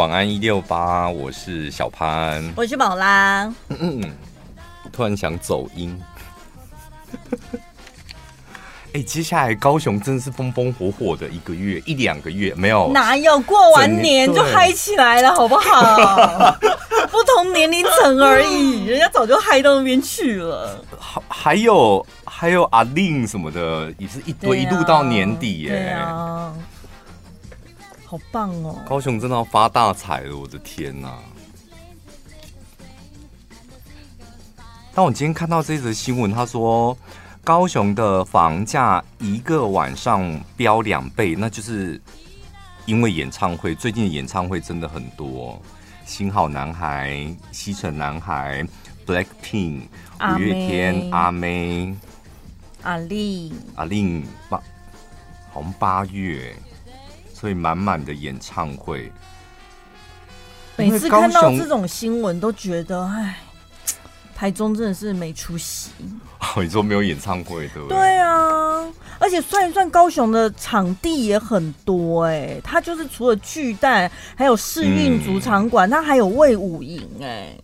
晚安一六八，我是小潘，我是宝拉。嗯嗯，突然想走音。哎、欸，接下来高雄真的是风风火火的一个月，一两个月没有？哪有过完年就嗨起来了，好不好？不同年龄层而已，人家早就嗨到那边去了。还还有还有阿令什么的，也是一堆，啊、一路到年底耶。好棒哦！高雄真的要发大财了，我的天哪，啊！但我今天看到这则新闻，他说。高雄的房价一个晚上飙两倍，那就是因为演唱会。最近的演唱会真的很多，新好男孩、西城男孩、Blackpink、五月天、阿妹、阿丽、阿令八，好像八月，所以满满的演唱会。每次看到这种新闻，都觉得哎。台中真的是没出息。哦，你说没有演唱会对不对？对啊，而且算一算，高雄的场地也很多哎、欸，它就是除了巨蛋，还有市运主场馆，嗯、它还有卫武营哎。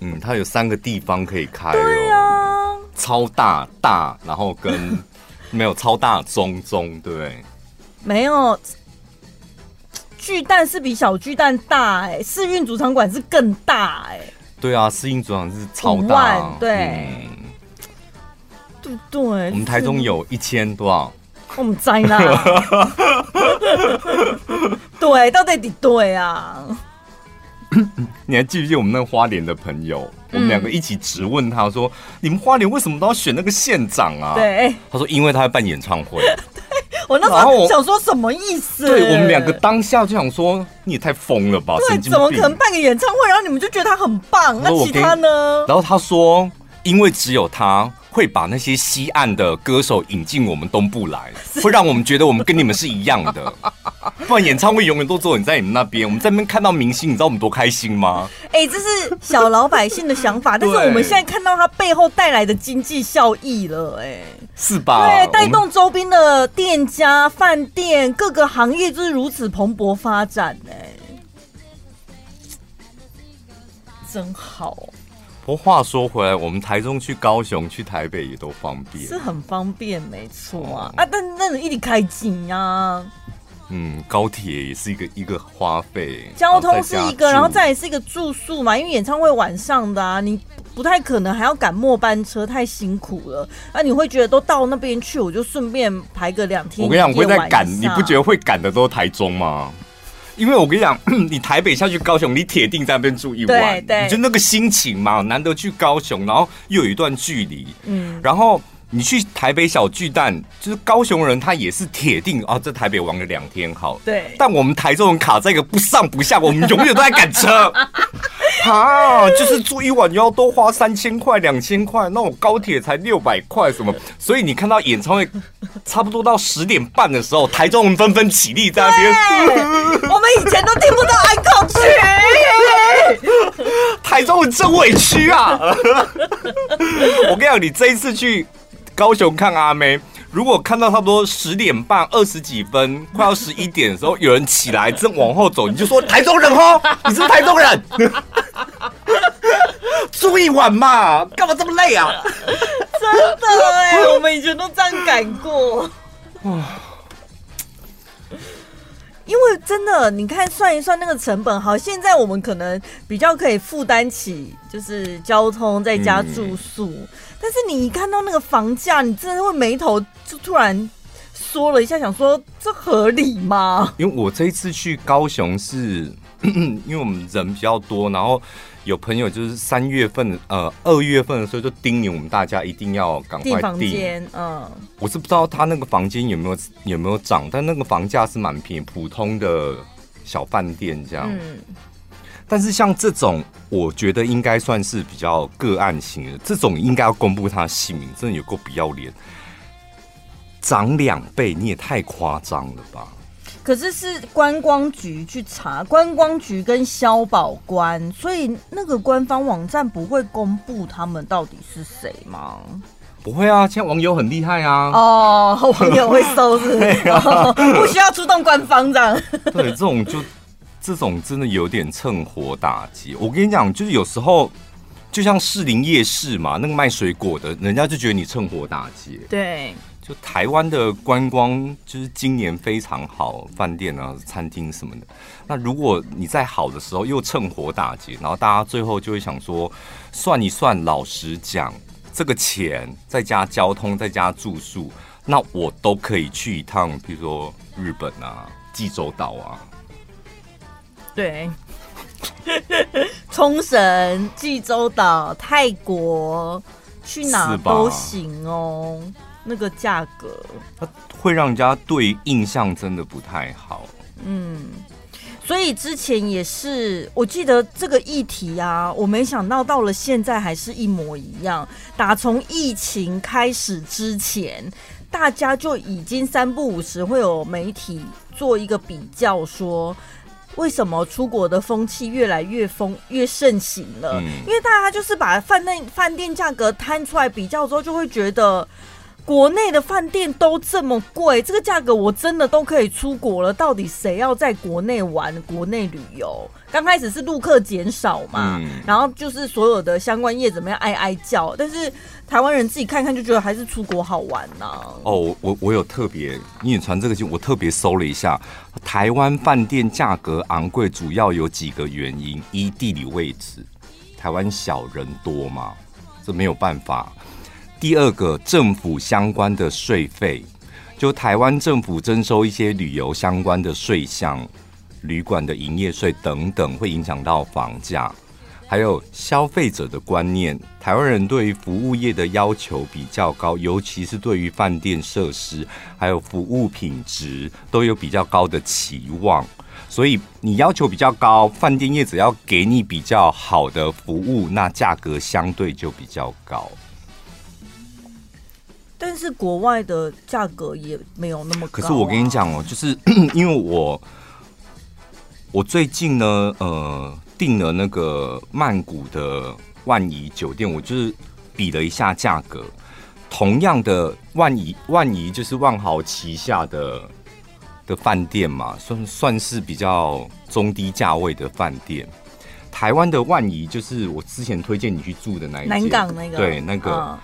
嗯，它有三个地方可以开、喔。对啊，超大大，然后跟 没有超大中中，对不对？没有，巨蛋是比小巨蛋大哎、欸，世运主场馆是更大哎、欸。对啊，世运主场是超大，对，嗯、对对。我们台中有一千多少？我们在那。对，到底对啊？你还记不记得我们那个花莲的朋友？我们两个一起质问他说：“嗯、你们花莲为什么都要选那个县长啊？”对，他说：“因为他要办演唱会。” 我那时候想说什么意思？对，我们两个当下就想说，你也太疯了吧！对，怎么可能办个演唱会，然后你们就觉得他很棒？那其他呢？然后他说，因为只有他会把那些西岸的歌手引进我们东部来，会让我们觉得我们跟你们是一样的。不然演唱会永远都坐你在你们那边，我们在那边看到明星，你知道我们多开心吗？哎、欸，这是小老百姓的想法，但是我们现在看到它背后带来的经济效益了、欸，哎，是吧？对，带动周边的店家、饭店各个行业就是如此蓬勃发展、欸，哎，真好。不过话说回来，我们台中去高雄、去台北也都方便，是很方便，没错啊。啊，但那你一直开紧呀。嗯，高铁也是一个一个花费，交通是一个，然后再也是一个住宿嘛，因为演唱会晚上的啊，你不太可能还要赶末班车，太辛苦了。啊，你会觉得都到那边去，我就顺便排个两天。我跟你讲，我会在赶，你不觉得会赶的都是台中吗？因为我跟你讲，你台北下去高雄，你铁定在那边住一晚，对对，你就那个心情嘛，难得去高雄，然后又有一段距离，嗯，然后。你去台北小巨蛋，就是高雄人，他也是铁定啊，在台北玩了两天好。对。但我们台中人卡在一个不上不下，我们永远都在赶车。啊，就是住一晚要多花三千块、两千块，那种高铁才六百块什么。所以你看到演唱会差不多到十点半的时候，台中人纷纷起立在那边。我们以前都听不到安可曲。台中人真委屈啊！我跟你讲，你这一次去。高雄看阿妹，如果看到差不多十点半二十几分，快要十一点的时候，有人起来正往后走，你就说台中人哦，你是不是台中人？住一晚嘛，干嘛这么累啊？真的哎，我们以前都这样赶过。因为真的，你看算一算那个成本，好，现在我们可能比较可以负担起，就是交通再加住宿。嗯、但是你一看到那个房价，你真的会眉头就突然缩了一下，想说这合理吗？因为我这一次去高雄是，因为我们人比较多，然后。有朋友就是三月份，呃，二月份的时候就叮咛我们大家一定要赶快订房间。嗯，我是不知道他那个房间有没有有没有涨，但那个房价是蛮便宜，普通的小饭店这样。嗯，但是像这种，我觉得应该算是比较个案型的，这种应该要公布他的姓名，真的有够不要脸，涨两倍你也太夸张了吧？可是是观光局去查，观光局跟消保官，所以那个官方网站不会公布他们到底是谁吗？不会啊，现在网友很厉害啊。哦，网友会搜是，是、啊哦，不需要出动官方这样。对，这种就这种真的有点趁火打劫。我跟你讲，就是有时候就像士林夜市嘛，那个卖水果的，人家就觉得你趁火打劫。对，就台湾的观光就是今年非常好，饭店啊、餐厅什么的。那如果你在好的时候又趁火打劫，然后大家最后就会想说，算一算，老实讲，这个钱再加交通再加住宿，那我都可以去一趟，比如说日本啊、济州岛啊。对，冲绳、济州岛、泰国，去哪都行哦。那个价格，它会让人家对印象真的不太好。嗯。所以之前也是，我记得这个议题啊，我没想到到了现在还是一模一样。打从疫情开始之前，大家就已经三不五时会有媒体做一个比较，说为什么出国的风气越来越风越盛行了？因为大家就是把饭店饭店价格摊出来比较之后，就会觉得。国内的饭店都这么贵，这个价格我真的都可以出国了。到底谁要在国内玩、国内旅游？刚开始是陆客减少嘛，嗯、然后就是所有的相关业怎么样哀哀叫，但是台湾人自己看看就觉得还是出国好玩呢、啊。哦，我我有特别，你也传这个信，我特别搜了一下，台湾饭店价格昂贵，主要有几个原因：一、地理位置，台湾小人多嘛，这没有办法。第二个，政府相关的税费，就台湾政府征收一些旅游相关的税项、旅馆的营业税等等，会影响到房价。还有消费者的观念，台湾人对于服务业的要求比较高，尤其是对于饭店设施还有服务品质都有比较高的期望。所以你要求比较高，饭店业者要给你比较好的服务，那价格相对就比较高。但是国外的价格也没有那么高啊。可是我跟你讲哦，就是 因为我我最近呢，呃，订了那个曼谷的万怡酒店，我就是比了一下价格，同样的万怡万怡就是万豪旗下的的饭店嘛，算算是比较中低价位的饭店。台湾的万怡就是我之前推荐你去住的那一间，南港那个，对那个。嗯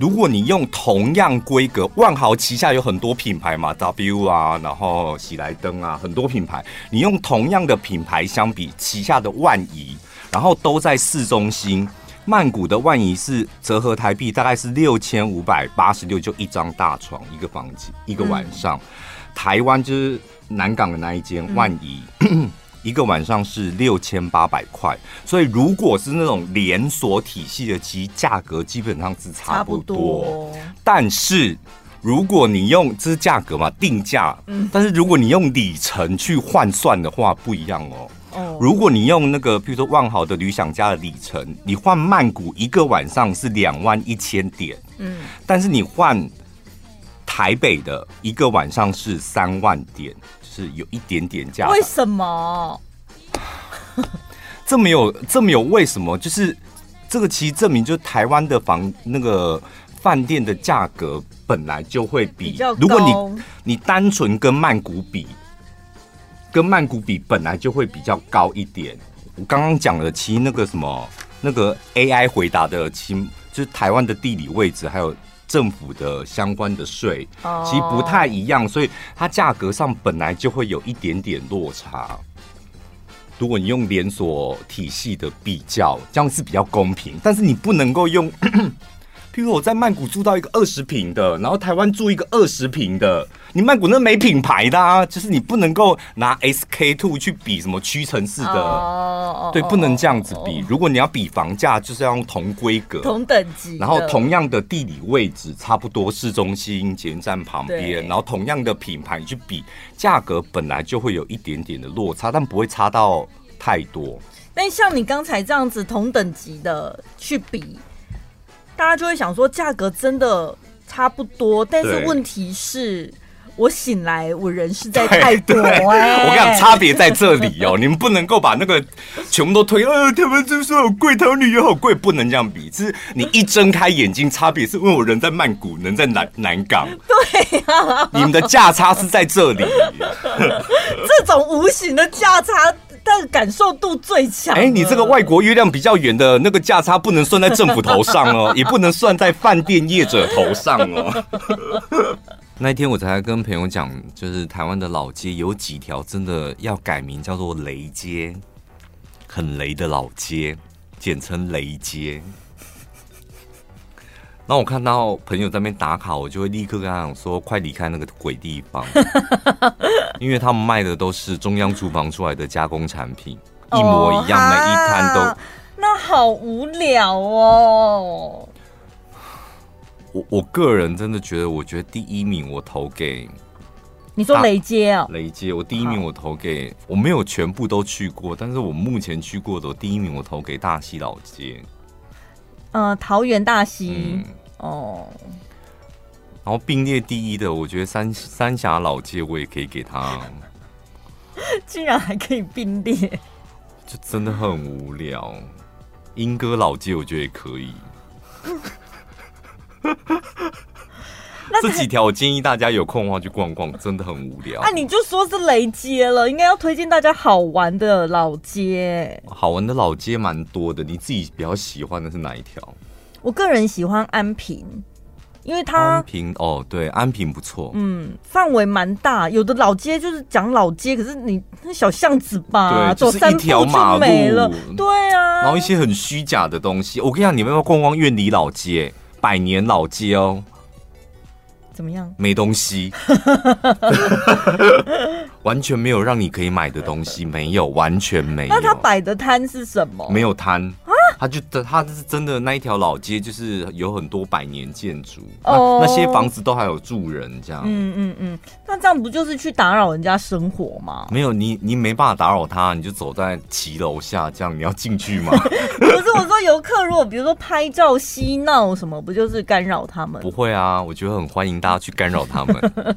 如果你用同样规格，万豪旗下有很多品牌嘛，W 啊，然后喜来登啊，很多品牌。你用同样的品牌相比，旗下的万怡，然后都在市中心，曼谷的万怡是折合台币大概是六千五百八十六，就一张大床一个房间一个晚上。嗯、台湾就是南港的那一间万怡。嗯一个晚上是六千八百块，所以如果是那种连锁体系的，其实价格基本上是差不多。不多，但是如果你用这是价格嘛，定价，嗯，但是如果你用里程去换算的话，不一样哦。哦，如果你用那个，比如说万豪的旅享家的里程，你换曼谷一个晚上是两万一千点，嗯，但是你换台北的一个晚上是三万点。是有一点点价，为什么？这没有这没有为什么？就是这个其实证明，就是台湾的房那个饭店的价格本来就会比，比如果你你单纯跟曼谷比，跟曼谷比本来就会比较高一点。我刚刚讲了，其实那个什么那个 AI 回答的，其实就是台湾的地理位置还有。政府的相关的税其实不太一样，所以它价格上本来就会有一点点落差。如果你用连锁体系的比较，这样是比较公平，但是你不能够用。譬如我在曼谷住到一个二十平的，然后台湾住一个二十平的，你曼谷那没品牌的啊，就是你不能够拿 SK two 去比什么屈臣氏的，oh, 对，不能这样子比。Oh. 如果你要比房价，就是要用同规格、同等级，然后同样的地理位置，差不多市中心、捷运站旁边，然后同样的品牌去比，价格本来就会有一点点的落差，但不会差到太多。但像你刚才这样子同等级的去比。大家就会想说，价格真的差不多，但是问题是，我醒来我人是在泰国哎，我跟你讲，差别在这里哦，你们不能够把那个全部都推，呃，他们就说好贵，他们旅游好贵，不能这样比。是你一睁开眼睛，差别是因为我人在曼谷，人在南南港，对呀，你们的价差是在这里，这种无形的价差。但感受度最强。哎，你这个外国月亮比较圆的那个价差不能算在政府头上哦，也不能算在饭店业者头上哦。那一天我才跟朋友讲，就是台湾的老街有几条真的要改名叫做雷街，很雷的老街，简称雷街。那我看到朋友在那边打卡，我就会立刻跟他讲说：“快离开那个鬼地方！” 因为他们卖的都是中央厨房出来的加工产品，一模一样，哦、每一摊都。那好无聊哦。我我个人真的觉得，我觉得第一名我投给你说雷街啊、哦，雷街，我第一名我投给我没有全部都去过，但是我目前去过的我第一名我投给大溪老街。呃，桃园大溪。嗯哦，然后并列第一的，我觉得三三峡老街我也可以给他，竟然还可以并列，就真的很无聊。英歌老街我觉得也可以，这几条我建议大家有空的话去逛逛，真的很无聊。啊，你就说是雷街了，应该要推荐大家好玩的老街。好玩的老街蛮多的，你自己比较喜欢的是哪一条？我个人喜欢安平，因为它安平哦，对，安平不错，嗯，范围蛮大。有的老街就是讲老街，可是你那小巷子吧，对，就是一条马路，走三步就没了，对啊。然后一些很虚假的东西，我跟你讲，你们要逛逛苑里老街、百年老街哦，怎么样？没东西，完全没有让你可以买的东西，没有，完全没有。那他摆的摊是什么？没有摊。他就他是真的那一条老街，就是有很多百年建筑，oh. 那那些房子都还有住人这样。嗯嗯嗯，那这样不就是去打扰人家生活吗？没有，你你没办法打扰他，你就走在骑楼下这样，你要进去吗？可是我说游客如果比如说拍照嬉闹什么，不就是干扰他们？不会啊，我觉得很欢迎大家去干扰他们。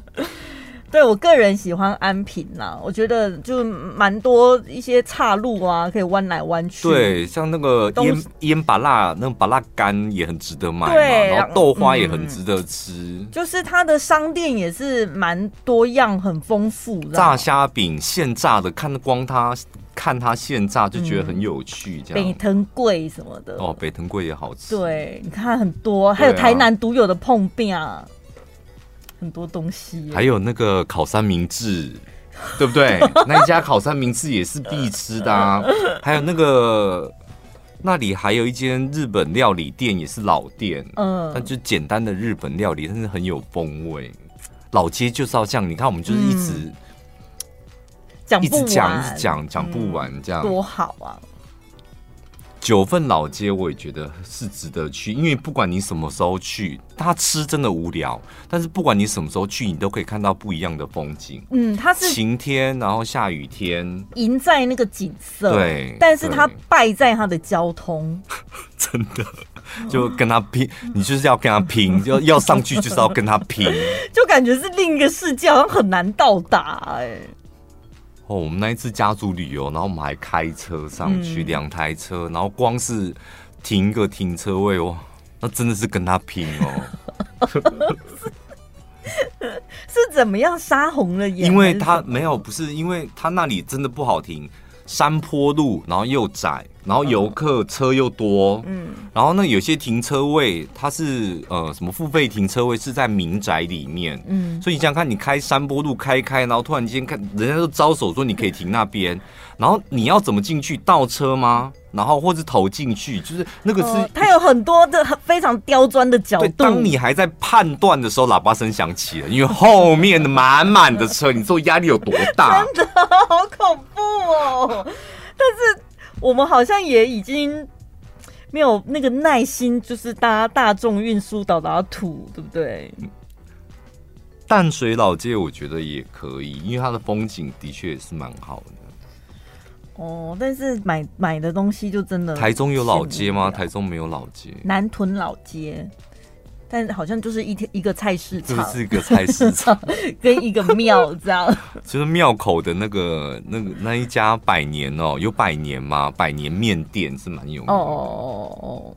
对，我个人喜欢安平呐，我觉得就蛮多一些岔路啊，可以弯来弯去。对，像那个腌腌芭辣，那种芭乐干也很值得买嘛。对，然后豆花也很值得吃。嗯、就是它的商店也是蛮多样，很丰富的。炸虾饼现炸的，看光它看它现炸就觉得很有趣。这样。北藤贵什么的哦，北藤贵也好吃。对，你看很多，还有台南独有的碰饼啊。很多东西，还有那个烤三明治，对不对？那一家烤三明治也是必吃的啊。还有那个那里还有一间日本料理店，也是老店，嗯，那就简单的日本料理，但是很有风味。老街就是要这样，你看我们就是一直讲、嗯、一直讲，一直讲，讲不完，这样、嗯、多好啊！九份老街我也觉得是值得去，因为不管你什么时候去，它吃真的无聊。但是不管你什么时候去，你都可以看到不一样的风景。嗯，它是晴天，然后下雨天，赢在那个景色。对，但是它败在它的交通。真的，就跟他拼，你就是要跟他拼，要要上去就是要跟他拼，就感觉是另一个世界，好像很难到达哎。哦，我们那一次家族旅游，然后我们还开车上去，两、嗯、台车，然后光是停个停车位，哦，那真的是跟他拼哦！是怎么样杀红了眼？因为他没有，不是因为他那里真的不好停，山坡路，然后又窄。然后游客车又多，嗯，然后那有些停车位它是呃什么付费停车位是在民宅里面，嗯，所以你想想看，你开山坡路开开，然后突然间看人家都招手说你可以停那边，然后你要怎么进去？倒车吗？然后或者投进去？就是那个是、呃、它有很多的非常刁钻的角度。当你还在判断的时候，喇叭声响起了，因为后面的满满的车，你说压力有多大？真的好恐怖哦！但是。我们好像也已经没有那个耐心，就是搭大众运输到达土，对不对？淡水老街我觉得也可以，因为它的风景的确也是蛮好的。哦，但是买买的东西就真的……台中有老街吗？台中没有老街。南屯老街。但好像就是一天一个菜市场，就是一个菜市场 跟一个庙这样。就是庙口的那个那个那一家百年哦，有百年吗？百年面店是蛮有名的。哦哦哦哦。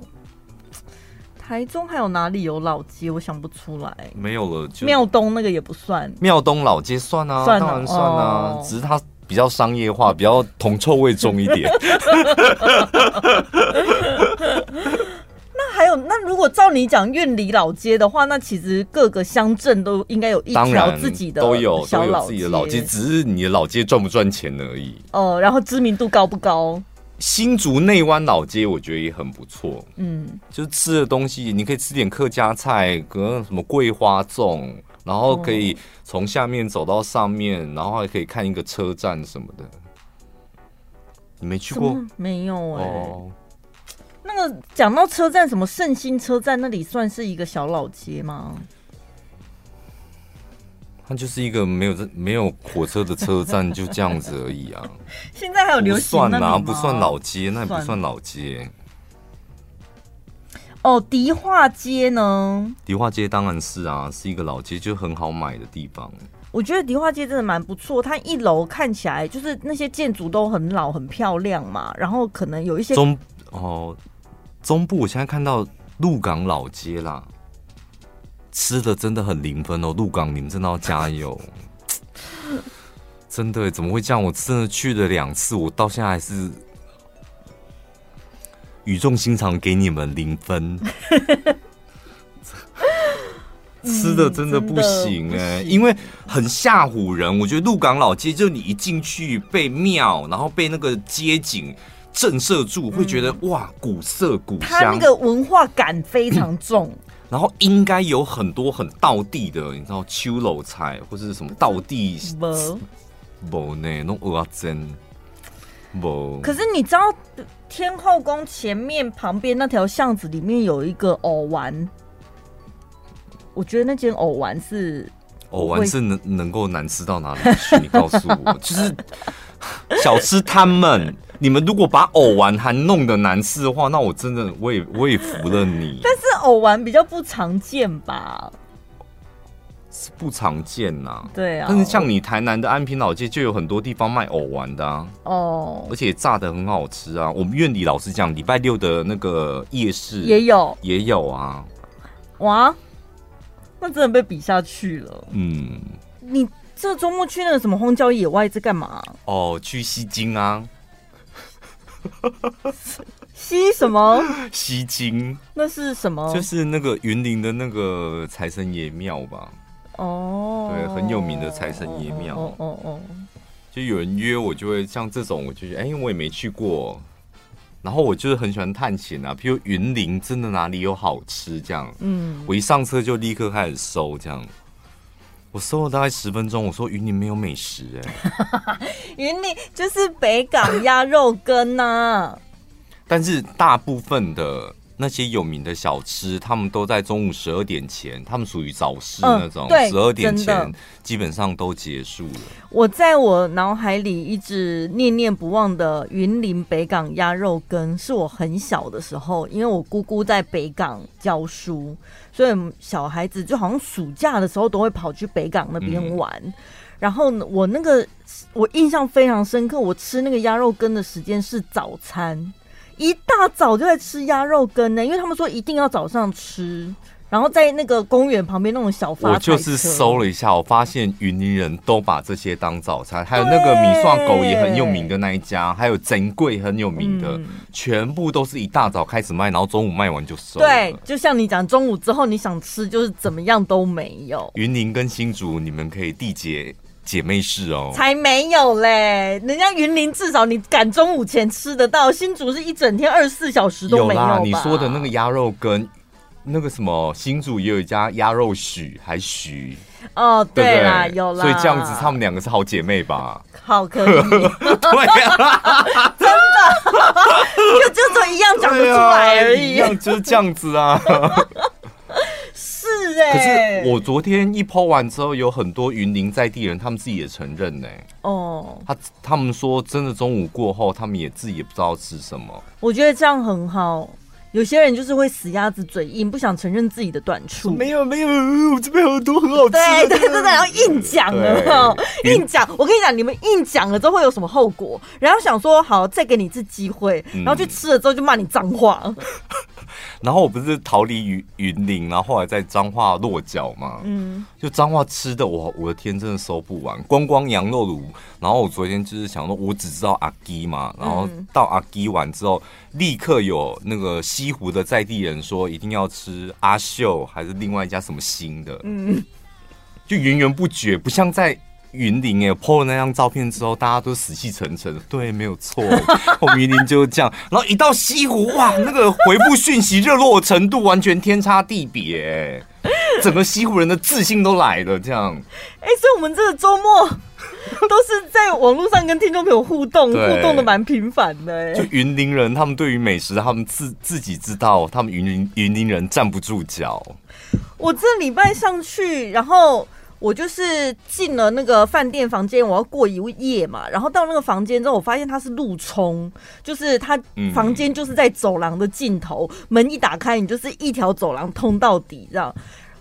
台中还有哪里有老街？我想不出来。没有了，庙东那个也不算。庙东老街算啊，算啊当然算啊，哦、只是它比较商业化，比较铜臭味重一点。那还有，那如果照你讲苑里老街的话，那其实各个乡镇都应该有一条自己的都有都有自己的老街，只是你的老街赚不赚钱而已。哦，然后知名度高不高？新竹内湾老街我觉得也很不错，嗯，就是吃的东西，你可以吃点客家菜，可能什么桂花粽，然后可以从下面走到上面，然后还可以看一个车站什么的。你没去过？没有哎、欸。哦那个讲到车站，什么圣心车站那里算是一个小老街吗？它就是一个没有没有火车的车站，就这样子而已啊。现在还有流行那吗？不算老街，那也不算老街。哦，迪化街呢？迪化街当然是啊，是一个老街，就很好买的地方。我觉得迪化街真的蛮不错，它一楼看起来就是那些建筑都很老、很漂亮嘛，然后可能有一些中哦。中部我现在看到鹿港老街啦，吃的真的很零分哦。鹿港，你们真的要加油，真的怎么会这样？我真的去了两次，我到现在还是语重心长给你们零分。吃的真的不行哎、欸，因为很吓唬人。我觉得鹿港老街，就你一进去被庙，然后被那个街景。震慑住，会觉得、嗯、哇，古色古香，它那个文化感非常重。嗯、然后应该有很多很道地的，你知道秋楼菜或者是什么道地，不不呢，那种蚵仔煎不。可是你知道天后宫前面旁边那条巷子里面有一个藕丸，我觉得那间藕丸是藕丸是能能够难吃到哪里去？你告诉我，就是小吃摊们。你们如果把藕丸还弄得难吃的话，那我真的我也我也服了你。但是藕丸比较不常见吧？是不常见呐、啊。对啊。但是像你台南的安平老街就有很多地方卖藕丸的啊。哦。而且炸的很好吃啊！我们院里老师讲，礼拜六的那个夜市也有也有啊。哇，那真的被比下去了。嗯。你这周末去那个什么荒郊野外在干嘛？哦，去西京啊。西什么？吸金？那是什么？就是那个云林的那个财神爷庙吧？哦，对，很有名的财神爷庙。哦哦哦，就有人约我，就会像这种，我就觉得，哎，我也没去过。然后我就是很喜欢探险啊，譬如云林真的哪里有好吃这样。嗯，我一上车就立刻开始搜这样。我搜了大概十分钟，我说云林没有美食哎、欸，云林就是北港鸭肉羹呐、啊。但是大部分的那些有名的小吃，他们都在中午十二点前，他们属于早市那种，十二、嗯、点前基本上都结束了。我在我脑海里一直念念不忘的云林北港鸭肉羹，是我很小的时候，因为我姑姑在北港教书。所以小孩子就好像暑假的时候都会跑去北港那边玩，嗯、然后我那个我印象非常深刻，我吃那个鸭肉羹的时间是早餐，一大早就在吃鸭肉羹呢，因为他们说一定要早上吃。然后在那个公园旁边那种小发，我就是搜了一下，我发现云林人都把这些当早餐，还有那个米蒜狗也很有名的那一家，还有珍贵很有名的，嗯、全部都是一大早开始卖，然后中午卖完就收。对，就像你讲，中午之后你想吃，就是怎么样都没有。云林跟新竹，你们可以缔结姐妹市哦。才没有嘞，人家云林至少你赶中午前吃得到，新竹是一整天二十四小时都没有？有啦，你说的那个鸭肉羹。那个什么新竹也有一家鸭肉许还许哦，对啦，对对有啦，所以这样子他们两个是好姐妹吧？好可以，对啊，真的，就就这一样讲不出来而已，啊、一样就是这样子啊。是哎、欸，可是我昨天一 po 完之后，有很多云林在地人，他们自己也承认呢、欸。哦，他他们说真的，中午过后，他们也自己也不知道吃什么。我觉得这样很好。有些人就是会死鸭子嘴硬，不想承认自己的短处。没有没有，我这边有很多很好吃。的对 对对，然后硬讲了，硬讲。我跟你讲，你们硬讲了之后会有什么后果？然后想说好，再给你一次机会，然后去吃了之后就骂你脏话。然后我不是逃离云云林，然后后来在彰化落脚嘛，嗯，就彰化吃的，我我的天，真的收不完，光光羊肉炉。然后我昨天就是想说，我只知道阿基嘛，然后到阿基完之后，立刻有那个西湖的在地人说一定要吃阿秀，还是另外一家什么新的，嗯，就源源不绝，不像在。云林哎，PO 了那张照片之后，大家都死气沉沉。对，没有错，我 云林就是这样。然后一到西湖，哇，那个回复讯息热络程度完全天差地别，整个西湖人的自信都来了。这样，哎、欸，所以我们这个周末都是在网络上跟听众朋友互动，互动的蛮频繁的。哎，就云林人，他们对于美食，他们自自己知道，他们云林云林人站不住脚。我这礼拜上去，然后。我就是进了那个饭店房间，我要过一夜嘛。然后到那个房间之后，我发现它是路冲，就是它房间就是在走廊的尽头，门一打开，你就是一条走廊通到底这样。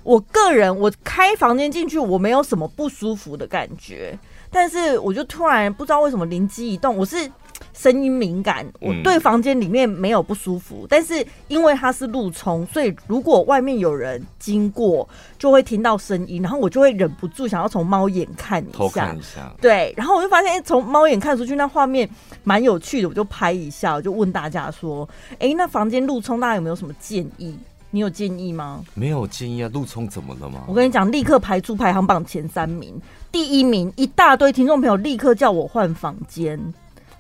我个人我开房间进去，我没有什么不舒服的感觉，但是我就突然不知道为什么灵机一动，我是。声音敏感，我对房间里面没有不舒服，嗯、但是因为它是路冲，所以如果外面有人经过，就会听到声音，然后我就会忍不住想要从猫眼看一下，偷看一下，对，然后我就发现，哎，从猫眼看出去，那画面蛮有趣的，我就拍一下，我就问大家说，哎，那房间路冲，大家有没有什么建议？你有建议吗？没有建议啊，路冲怎么了吗？我跟你讲，立刻排出排行榜前三名，第一名，一大堆听众朋友立刻叫我换房间。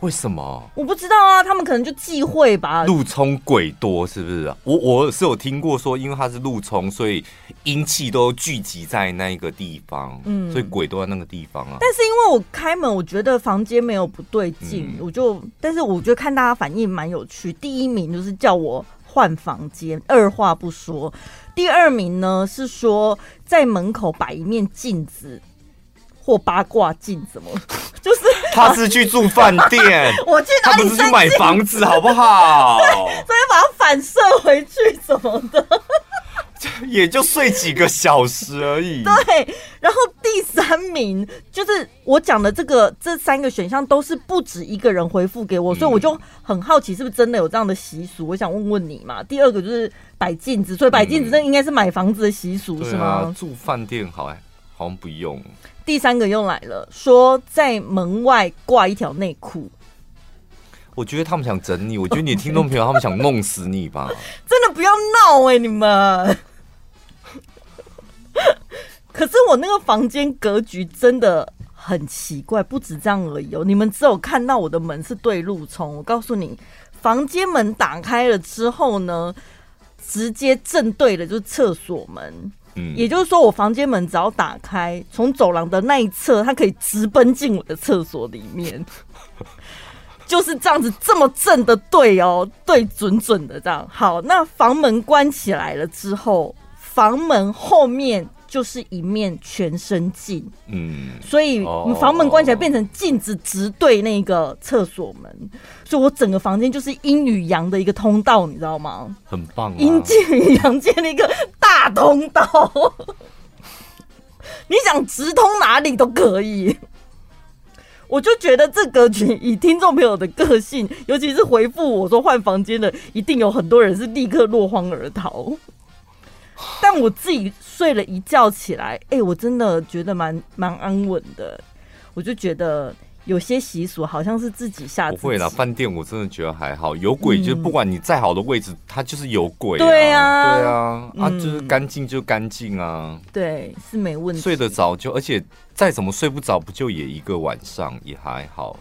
为什么？我不知道啊，他们可能就忌讳吧。路冲鬼多是不是？我我是有听过说，因为它是路冲，所以阴气都聚集在那一个地方，嗯，所以鬼都在那个地方啊。但是因为我开门，我觉得房间没有不对劲，嗯、我就，但是我觉得看大家反应蛮有趣。第一名就是叫我换房间，二话不说。第二名呢是说在门口摆一面镜子。或八卦镜什么，就是 他是去住饭店，我去哪里？他不是去买房子，好不好？对，所以把它反射回去什么的，也就睡几个小时而已。对，然后第三名就是我讲的这个，这三个选项都是不止一个人回复给我，所以我就很好奇，是不是真的有这样的习俗？我想问问你嘛。第二个就是摆镜子，所以摆镜子那应该是买房子的习俗，是吗？住饭店好哎，好像不用。第三个又来了，说在门外挂一条内裤。我觉得他们想整你，我觉得你的听众朋友他们想弄死你吧。真的不要闹哎、欸，你们。可是我那个房间格局真的很奇怪，不止这样而已哦。你们只有看到我的门是对路冲，我告诉你，房间门打开了之后呢，直接正对的就是厕所门。也就是说，我房间门只要打开，从走廊的那一侧，它可以直奔进我的厕所里面，就是这样子，这么正的对哦，对准准的这样。好，那房门关起来了之后，房门后面。就是一面全身镜，嗯，所以你房门关起来变成镜子直对那个厕所门，所以我整个房间就是阴与阳的一个通道，你知道吗？很棒，阴间与阳间的一个大通道，你想直通哪里都可以。我就觉得这格局以听众朋友的个性，尤其是回复我说换房间的，一定有很多人是立刻落荒而逃。但我自己睡了一觉起来，哎、欸，我真的觉得蛮蛮安稳的。我就觉得有些习俗好像是自己下自己。不会啦，饭店我真的觉得还好。有鬼就是不管你再好的位置，嗯、它就是有鬼、啊。对啊，对啊，嗯、啊，就是干净就干净啊。对，是没问题。睡得着就，而且再怎么睡不着，不就也一个晚上也还好。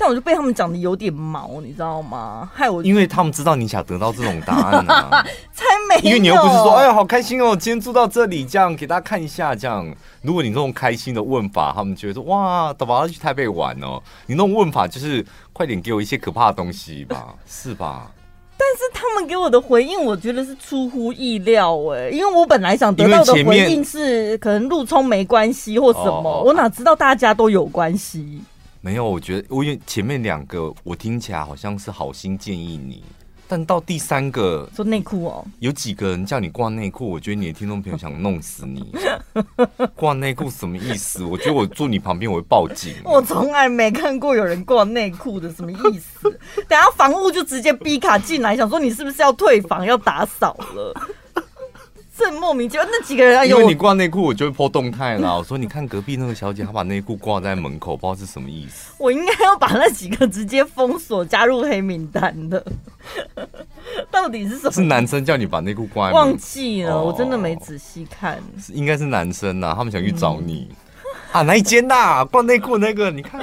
但我就被他们讲的有点毛，你知道吗？害我，因为他们知道你想得到这种答案啊，才没有。因为你又不是说，哎呀，好开心哦，今天住到这里，这样给大家看一下，这样。如果你这种开心的问法，他们觉得说，哇，宝宝要去台北玩哦。你那种问法就是，快点给我一些可怕的东西吧，是吧？但是他们给我的回应，我觉得是出乎意料哎，因为我本来想得到的回应是，可能路冲没关系或什么，哦、我哪知道大家都有关系。没有，我觉得我因为前面两个我听起来好像是好心建议你，但到第三个说内裤哦，有几个人叫你挂内裤，我觉得你的听众朋友想弄死你。挂内裤什么意思？我觉得我坐你旁边我会报警。我从来没看过有人挂内裤的，什么意思？等下房务就直接逼卡进来，想说你是不是要退房要打扫了？这莫名其妙，那几个人啊，因为你挂内裤，我就会 po 动态啦。我说你看隔壁那个小姐，她把内裤挂在门口，不知道是什么意思。我应该要把那几个直接封锁，加入黑名单的。到底是什么？是男生叫你把内裤挂？忘记了，我真的没仔细看。应该是男生呐，他们想去找你、嗯、啊，哪一间呐？挂内裤那个，你看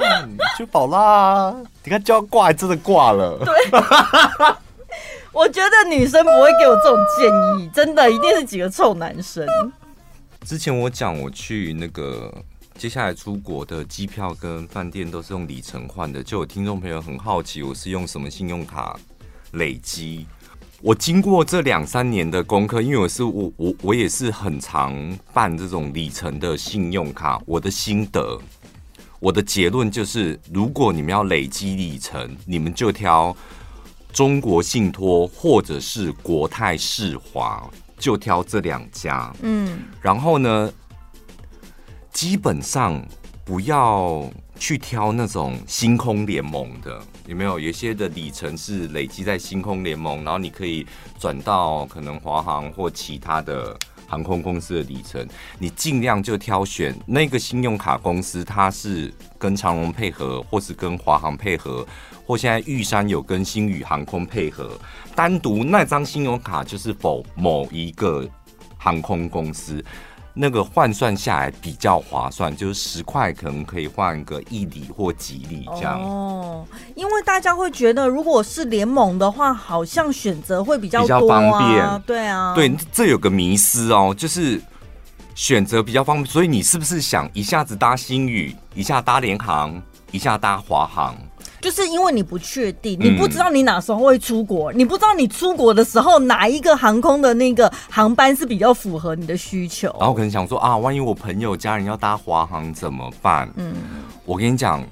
就宝啦，你看就要挂，还真的挂了。对。我觉得女生不会给我这种建议，真的一定是几个臭男生。之前我讲我去那个接下来出国的机票跟饭店都是用里程换的，就有听众朋友很好奇我是用什么信用卡累积。我经过这两三年的功课，因为我是我我我也是很常办这种里程的信用卡，我的心得，我的结论就是，如果你们要累积里程，你们就挑。中国信托或者是国泰世华，就挑这两家。嗯，然后呢，基本上不要去挑那种星空联盟的，有没有？有些的里程是累积在星空联盟，然后你可以转到可能华航或其他的航空公司的里程，你尽量就挑选那个信用卡公司，它是跟长龙配合，或是跟华航配合。或现在玉山有跟星宇航空配合，单独那张信用卡就是否某一个航空公司，那个换算下来比较划算，就是十块可能可以换个一里或几里这样。哦，因为大家会觉得，如果是联盟的话，好像选择会比较多啊，比较方便。对啊，对，这有个迷思哦，就是选择比较方便，所以你是不是想一下子搭星宇，一下搭联航，一下搭华航？就是因为你不确定，你不知道你哪时候会出国，嗯，你不知道你出国的时候哪一个航空的那个航班是比较符合你的需求。然后可能想说啊，万一我朋友家人要搭华航怎么办？嗯，我跟你讲，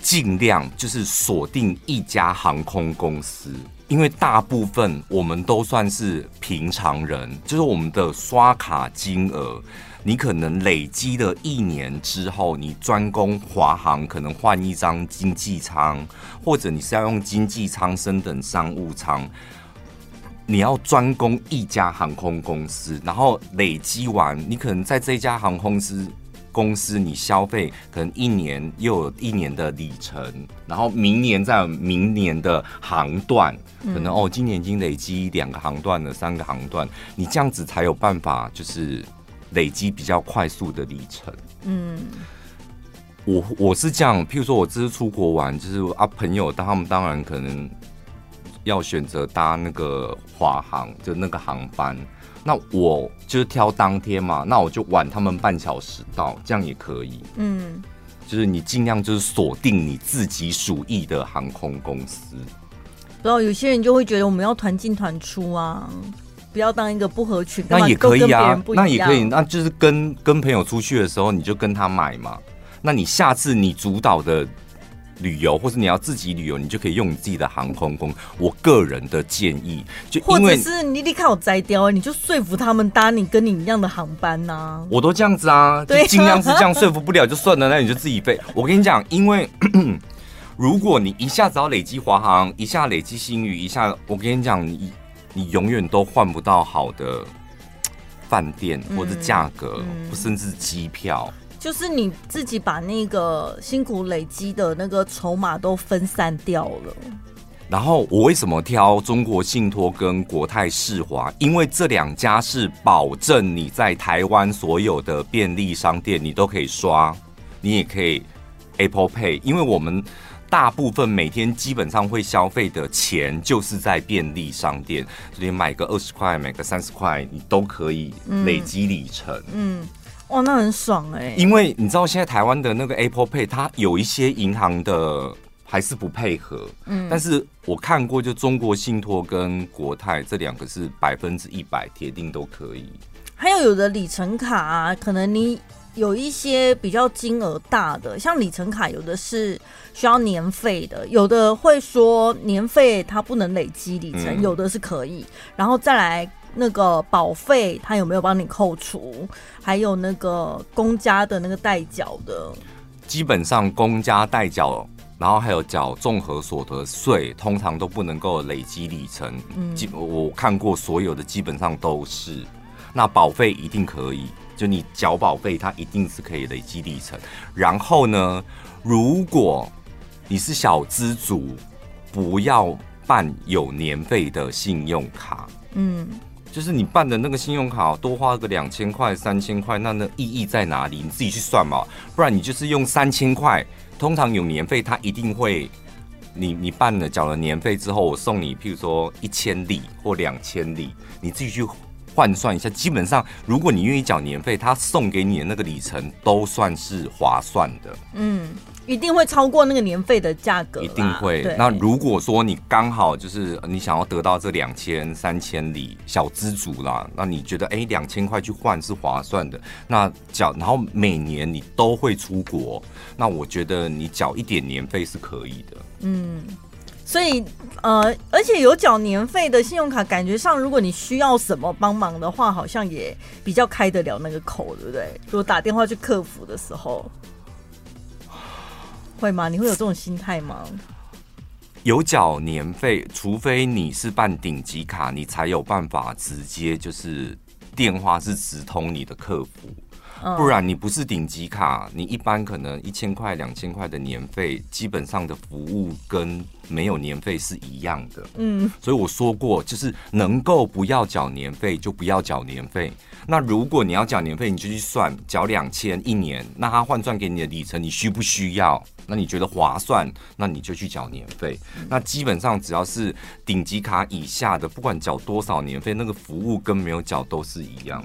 尽量就是锁定一家航空公司，因为大部分我们都算是平常人，就是我们的刷卡金额。你可能累积了一年之后，你专攻华航，可能换一张经济舱，或者你是要用经济舱升等商务舱，你要专攻一家航空公司，然后累积完，你可能在这家航空公司公司你消费，可能一年又有一年的里程，然后明年再有明年的航段，可能哦，今年已经累积两个航段了，三个航段，你这样子才有办法，就是。累积比较快速的里程，嗯，我我是这样，譬如说我这次出国玩，就是啊朋友，他们当然可能要选择搭那个华航，就那个航班，那我就是挑当天嘛，那我就晚他们半小时到，这样也可以，嗯，就是你尽量就是锁定你自己属意的航空公司，然后有些人就会觉得我们要团进团出啊。不要当一个不合群，那也可以啊，那也可以，那就是跟跟朋友出去的时候，你就跟他买嘛。那你下次你主导的旅游，或是你要自己旅游，你就可以用你自己的航空公。我个人的建议，就或者是你你看我摘掉，你就说服他们搭你跟你一样的航班呐、啊。我都这样子啊，就尽量是这样，说服不了就算了，那你就自己飞。我跟你讲，因为 如果你一下子要累积华航，一下累积新宇，一下我跟你讲你。你永远都换不到好的饭店或者价格，甚至机票。就是你自己把那个辛苦累积的那个筹码都分散掉了。然后我为什么挑中国信托跟国泰世华？因为这两家是保证你在台湾所有的便利商店你都可以刷，你也可以 Apple Pay，因为我们。大部分每天基本上会消费的钱，就是在便利商店，所以买个二十块，买个三十块，你都可以累积里程。嗯。嗯，哇，那很爽哎、欸！因为你知道现在台湾的那个 Apple Pay，它有一些银行的还是不配合。嗯，但是我看过，就中国信托跟国泰这两个是百分之一百铁定都可以。还有有的里程卡啊，可能你。有一些比较金额大的，像里程卡，有的是需要年费的，有的会说年费它不能累积里程，嗯、有的是可以。然后再来那个保费，它有没有帮你扣除？还有那个公家的那个代缴的，基本上公家代缴，然后还有缴综合所得税，通常都不能够累积里程。嗯，基我看过所有的，基本上都是。那保费一定可以。就你缴保费，它一定是可以累积里程。然后呢，如果你是小资族，不要办有年费的信用卡。嗯，就是你办的那个信用卡多花个两千块、三千块，那那意义在哪里？你自己去算嘛。不然你就是用三千块，通常有年费，它一定会，你你办了缴了年费之后，我送你，譬如说一千里或两千里，你自己去。换算一下，基本上如果你愿意缴年费，他送给你的那个里程都算是划算的。嗯，一定会超过那个年费的价格。一定会。那如果说你刚好就是你想要得到这两千、三千里，小资族啦，那你觉得哎，两千块去换是划算的，那缴，然后每年你都会出国，那我觉得你缴一点年费是可以的。嗯。所以，呃，而且有缴年费的信用卡，感觉上如果你需要什么帮忙的话，好像也比较开得了那个口，对不对？如果打电话去客服的时候，会吗？你会有这种心态吗？有缴年费，除非你是办顶级卡，你才有办法直接就是电话是直通你的客服。不然你不是顶级卡，你一般可能一千块、两千块的年费，基本上的服务跟没有年费是一样的。嗯，所以我说过，就是能够不要缴年费就不要缴年费。那如果你要缴年费，你就去算缴两千一年，那他换算给你的里程，你需不需要？那你觉得划算，那你就去缴年费。那基本上只要是顶级卡以下的，不管缴多少年费，那个服务跟没有缴都是一样。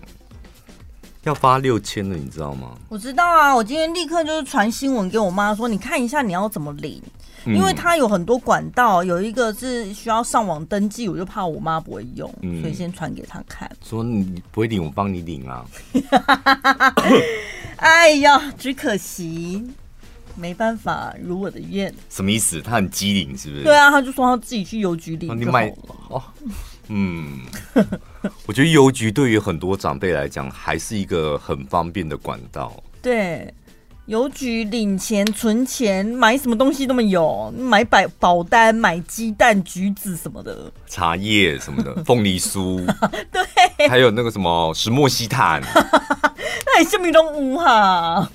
要发六千了，你知道吗？我知道啊，我今天立刻就是传新闻给我妈说，你看一下你要怎么领，嗯、因为它有很多管道，有一个是需要上网登记，我就怕我妈不会用，嗯、所以先传给她看。说你不会领，我帮你领啊。哎呀，只可惜没办法如我的愿。什么意思？他很机灵是不是？对啊，他就说他自己去邮局领。你买哦。嗯，我觉得邮局对于很多长辈来讲还是一个很方便的管道。对，邮局领钱、存钱、买什么东西都没有，买保保单、买鸡蛋、橘子什么的，茶叶什么的，凤梨酥，对，还有那个什么石墨烯炭，那也是米东屋哈，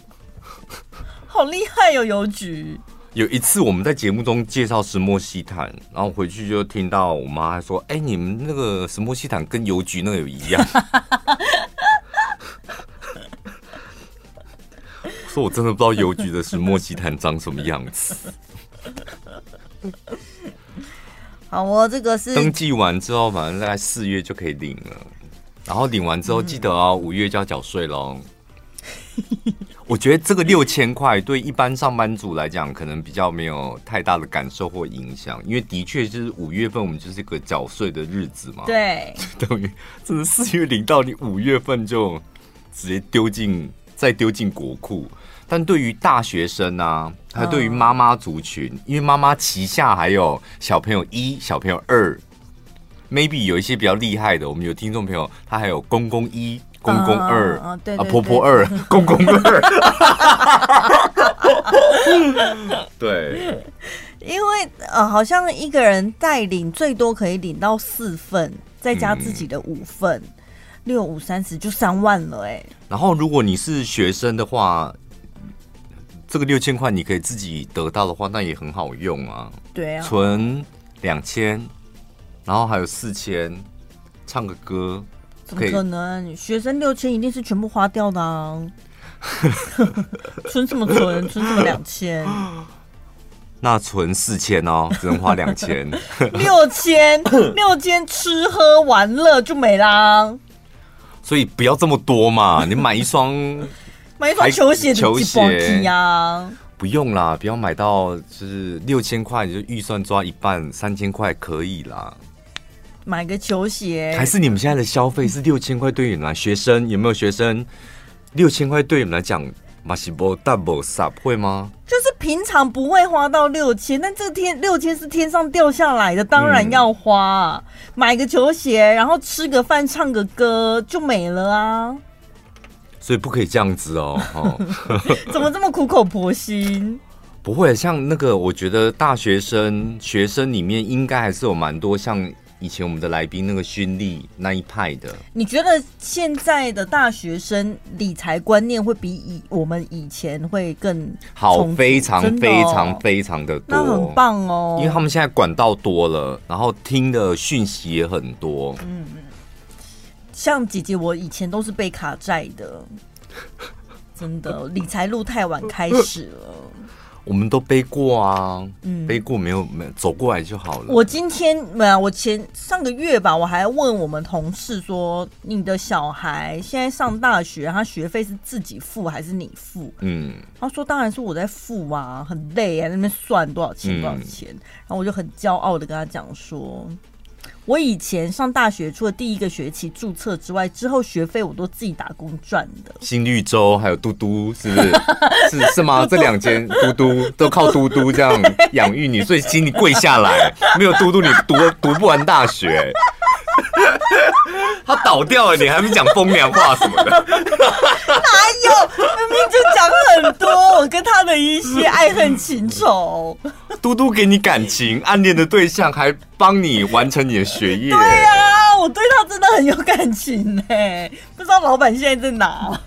好厉害哟、哦，邮局。有一次我们在节目中介绍石墨烯炭，然后回去就听到我妈还说：“哎，你们那个石墨烯炭跟邮局那个有一样。” 说我真的不知道邮局的石墨烯炭长什么样子。好哦，这个是登记完之后，反正大概四月就可以领了。然后领完之后，记得哦，五月就要缴税喽。我觉得这个六千块对一般上班族来讲，可能比较没有太大的感受或影响，因为的确就是五月份我们就是一个缴税的日子嘛。对，等于这是四月零到，你五月份就直接丢进再丢进国库。但对于大学生啊，还有对于妈妈族群，嗯、因为妈妈旗下还有小朋友一、小朋友二，maybe 有一些比较厉害的，我们有听众朋友，他还有公公一。公公二啊，婆婆二，公公二，对，因为呃，好像一个人带领最多可以领到四份，再加自己的五份，六五三十就三万了哎。然后如果你是学生的话，这个六千块你可以自己得到的话，那也很好用啊。对啊，存两千，然后还有四千，唱个歌。怎么可能？学生六千一定是全部花掉的啊！存什么存？存什么两千？那存四千哦，只能花两千。六千，六千吃喝玩乐就没啦。所以不要这么多嘛，你买一双，买一双球鞋，球鞋呀，不用啦，不要买到就是六千块，你就预算抓一半，三千块可以啦。买个球鞋，还是你们现在的消费是六千块对你们来？学生有没有学生？六千块对你们来讲，马西波 double sub 会吗？就是平常不会花到六千，但这天六千是天上掉下来的，当然要花。嗯、买个球鞋，然后吃个饭，唱个歌就没了啊。所以不可以这样子哦。哦 怎么这么苦口婆心？不会，像那个，我觉得大学生学生里面应该还是有蛮多像。以前我们的来宾那个勋利那一派的，你觉得现在的大学生理财观念会比以我们以前会更好？非常非常非常的多，那很棒哦！因为他们现在管道多了，然后听的讯息也很多。嗯嗯，像姐姐，我以前都是被卡债的，真的理财路太晚开始了。我们都背过啊，嗯，背过没有没有走过来就好了。我今天没有，我前上个月吧，我还问我们同事说，你的小孩现在上大学，他学费是自己付还是你付？嗯，他说当然是我在付啊，很累啊，那边算多少钱多少钱，嗯，然后我就很骄傲的跟他讲说。我以前上大学，除了第一个学期注册之外，之后学费我都自己打工赚的。新绿洲还有嘟嘟，是不是？是是吗？这两间嘟嘟都靠嘟嘟这样养育你，所以请你跪下来。没有嘟嘟，你读读不完大学。他倒掉了，你还没讲风凉话什么的？哪有？明明就讲很多，我跟他的一些爱恨情仇。嘟嘟给你感情，暗恋的对象还帮你完成你的学业。对啊，我对他真的很有感情呢。不知道老板现在在哪？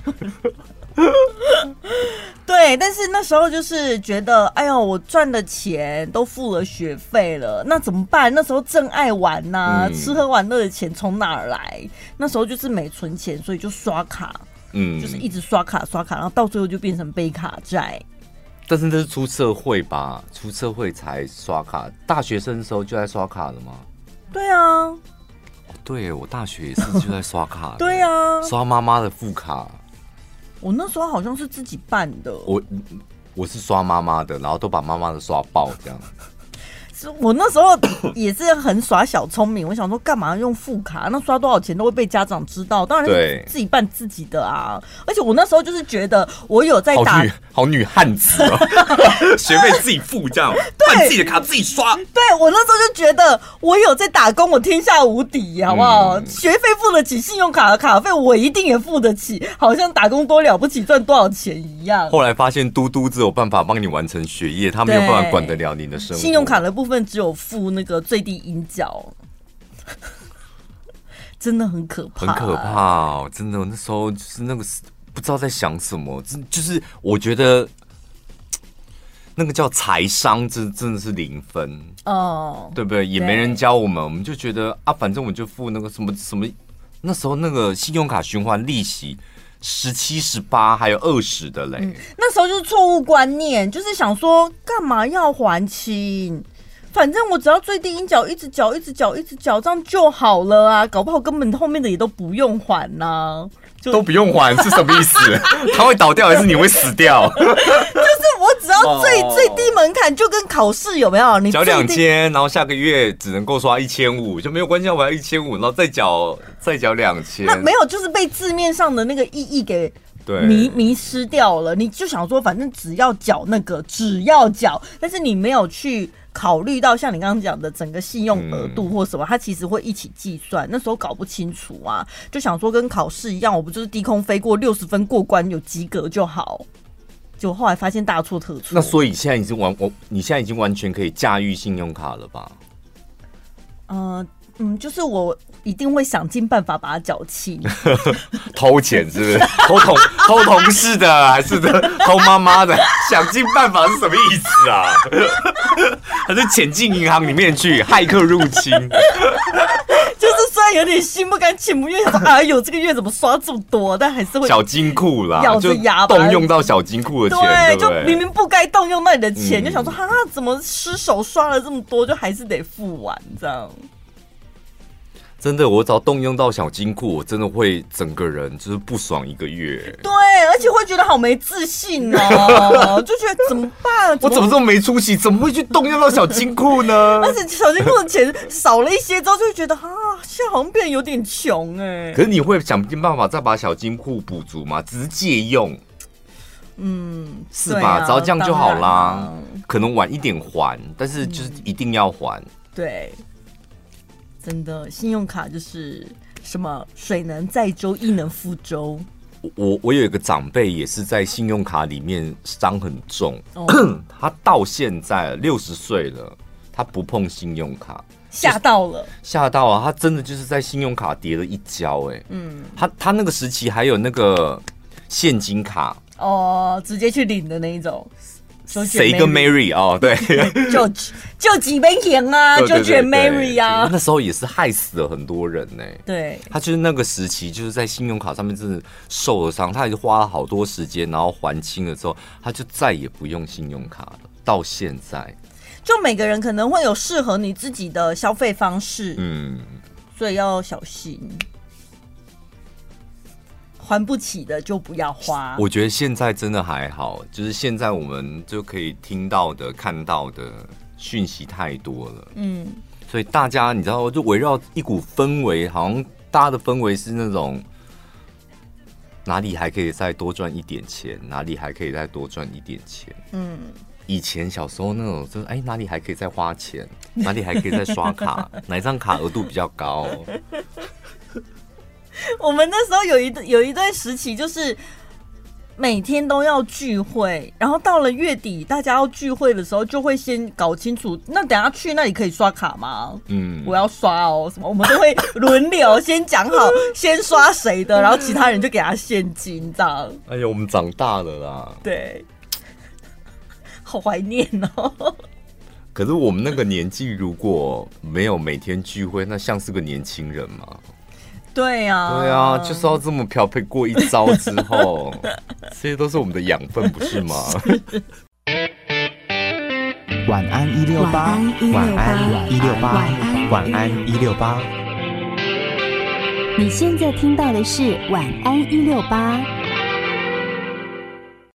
对，但是那时候就是觉得，哎呦，我赚的钱都付了学费了，那怎么办？那时候正爱玩呐、啊，嗯、吃喝玩乐的钱从哪儿来？那时候就是没存钱，所以就刷卡，嗯，就是一直刷卡刷卡，然后到最后就变成背卡债。但是那是出社会吧？出社会才刷卡，大学生的时候就在刷卡了吗？对啊，对，我大学也是就在刷卡，对啊，刷妈妈的副卡。我那时候好像是自己办的，我我是刷妈妈的，然后都把妈妈的刷爆这样。我那时候 也是很耍小聪明，我想说干嘛用副卡？那刷多少钱都会被家长知道，当然是自己办自己的啊。而且我那时候就是觉得我有在打，好女，好女汉子哦，学费自己付这样，办自己的卡自己刷。对，我那时候就觉得我有在打工，我天下无敌，好不好？嗯、学费付得起，信用卡的卡费我一定也付得起，好像打工多了不起，赚多少钱一样。后来发现嘟嘟只有办法帮你完成学业，他没有办法管得了你的生活。信用卡的部分。只有付那个最低银角，真的很可怕，很可怕哦！真的，那时候就是那个不知道在想什么，真就是我觉得那个叫财商，真真的是零分哦，对不对？也没人教我们，我们就觉得啊，反正我就付那个什么什么，那时候那个信用卡循环利息十七、十八还有二十的嘞，嗯，那时候就是错误观念，就是想说干嘛要还清？反正我只要最低银角一直缴，一直缴，一直缴，这样就好了啊！搞不好根本后面的也都不用还呐、啊，都不用还是什么意思？它会倒掉还是你会死掉？就是我只要最、oh. 最低门槛，就跟考试有没有？你缴两千，然后下个月只能够刷一千五，就没有关系，我要一千五，然后再缴再缴两千。那没有，就是被字面上的那个意义给迷迷失掉了。你就想说，反正只要缴那个，只要缴，但是你没有去。考虑到像你刚刚讲的整个信用额度或什么，它其实会一起计算。那时候搞不清楚啊，就想说跟考试一样，我不就是低空飞过六十分过关有及格就好。就后来发现大错特错。那所以现在已经完，我你现在已经完全可以驾驭信用卡了吧？呃。嗯，就是我一定会想尽办法把它缴清。偷钱是不是？偷同偷同事的，还是 偷妈妈的？想尽办法是什么意思啊？还是潜进银行里面去，骇客入侵？就是虽然有点心不甘情不愿，哎呦，这个月怎么刷这么多？但还是会小金库啦，咬着牙动用到小金库的钱，对，就明明不该动用那里的钱，嗯、就想说哈，怎么失手刷了这么多，就还是得付完这样。真的，我只要动用到小金库，我真的会整个人就是不爽一个月。对，而且会觉得好没自信哦，就觉得怎么办？我怎么这么没出息？怎么会去动用到小金库呢？而且小金库的钱少了一些之后，就会觉得啊，现在好像变得有点穷哎。可是你会想尽办法再把小金库补足吗？只是借用，嗯，是吧？只要这样就好啦。可能晚一点还，但是就是一定要还。对。真的，信用卡就是什么水能载舟，亦能覆舟。我我有一个长辈也是在信用卡里面伤很重，哦、他到现在六十岁了，他不碰信用卡，吓到了，吓到啊！他真的就是在信用卡跌了一跤，哎，嗯，他他那个时期还有那个现金卡哦，直接去领的那一种。谁跟 Mary 哦，对，就就几杯钱啊，就觉得 Mary 啊，那时候也是害死了很多人呢。对，他就是那个时期，就是在信用卡上面真的受了伤，他也是花了好多时间，然后还清了之后，他就再也不用信用卡了。到现在，就每个人可能会有适合你自己的消费方式，嗯，所以要小心。还不起的就不要花。我觉得现在真的还好，就是现在我们就可以听到的、看到的讯息太多了。嗯，所以大家你知道，就围绕一股氛围，好像大家的氛围是那种哪里还可以再多赚一点钱，哪里还可以再多赚一点钱。嗯，以前小时候那种就是哎，哪里还可以再花钱，哪里还可以再刷卡，哪张卡额度比较高。我们那时候有一段有一段时期，就是每天都要聚会，然后到了月底，大家要聚会的时候，就会先搞清楚，那等下去那里可以刷卡吗？嗯，我要刷哦，什么？我们都会轮流先讲好，先刷谁的，然后其他人就给他现金，这样。哎呀，我们长大了啦。对，好怀念哦。可是我们那个年纪，如果没有每天聚会，那像是个年轻人吗？对呀、啊，对呀、啊，就是要这么漂配过一招之后，这些都是我们的养分，不是吗？晚安一六八，晚安一六八，晚安一六八。你现在听到的是晚安一六八。